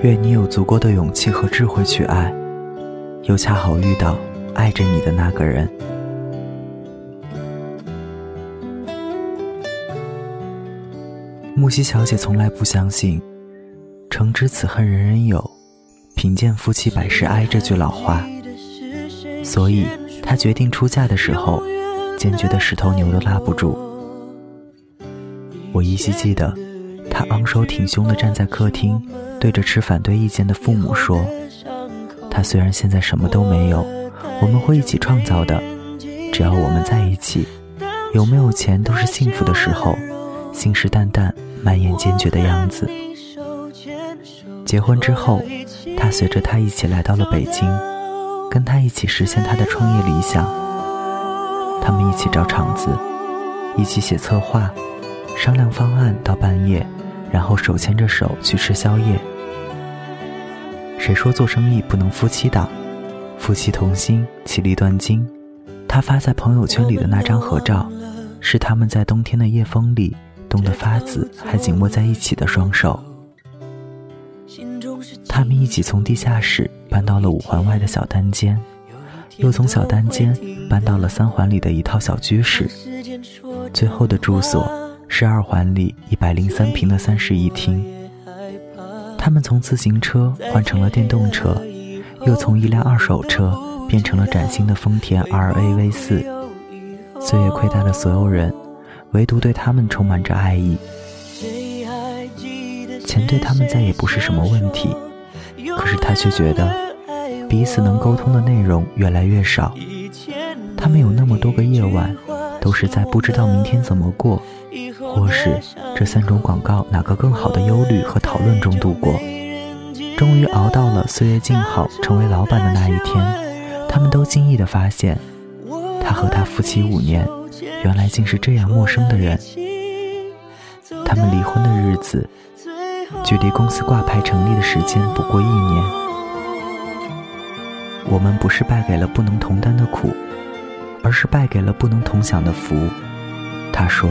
愿你有足够的勇气和智慧去爱，又恰好遇到爱着你的那个人。木西小姐从来不相信“诚知此恨人人有，贫贱夫妻百事哀”这句老话，所以她决定出嫁的时候，坚决的十头牛都拉不住。我依稀记得，他昂首挺胸的站在客厅，对着持反对意见的父母说：“他虽然现在什么都没有，我们会一起创造的，只要我们在一起，有没有钱都是幸福的时候。”信誓旦旦。满眼坚决的样子。结婚之后，他随着他一起来到了北京，跟他一起实现他的创业理想。他们一起找场子，一起写策划，商量方案到半夜，然后手牵着手去吃宵夜。谁说做生意不能夫妻档？夫妻同心，其利断金。他发在朋友圈里的那张合照，是他们在冬天的夜风里。冻得发紫，还紧握在一起的双手。他们一起从地下室搬到了五环外的小单间，又从小单间搬到了三环里的一套小居室，最后的住所十二环里一百零三平的三室一厅。他们从自行车换成了电动车，又从一辆二手车变成了崭新的丰田 RAV 四。岁月亏待了所有人。唯独对他们充满着爱意，钱对他们再也不是什么问题。可是他却觉得，彼此能沟通的内容越来越少。他们有那么多个夜晚，都是在不知道明天怎么过，或是这三种广告哪个更好的忧虑和讨论中度过。终于熬到了岁月静好，成为老板的那一天，他们都惊异地发现，他和他夫妻五年。原来竟是这样陌生的人。他们离婚的日子，距离公司挂牌成立的时间不过一年。我们不是败给了不能同担的苦，而是败给了不能同享的福。他说：“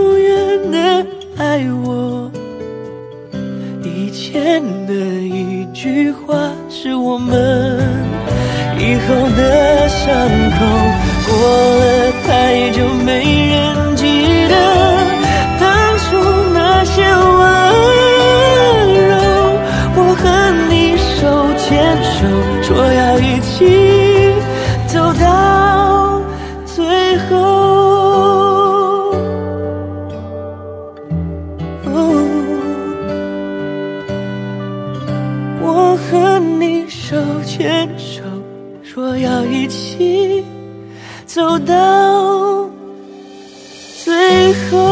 永远的爱我。以前的一句话是我们以后的伤口过了太久没人记得。和你手牵手，说要一起。走到最后。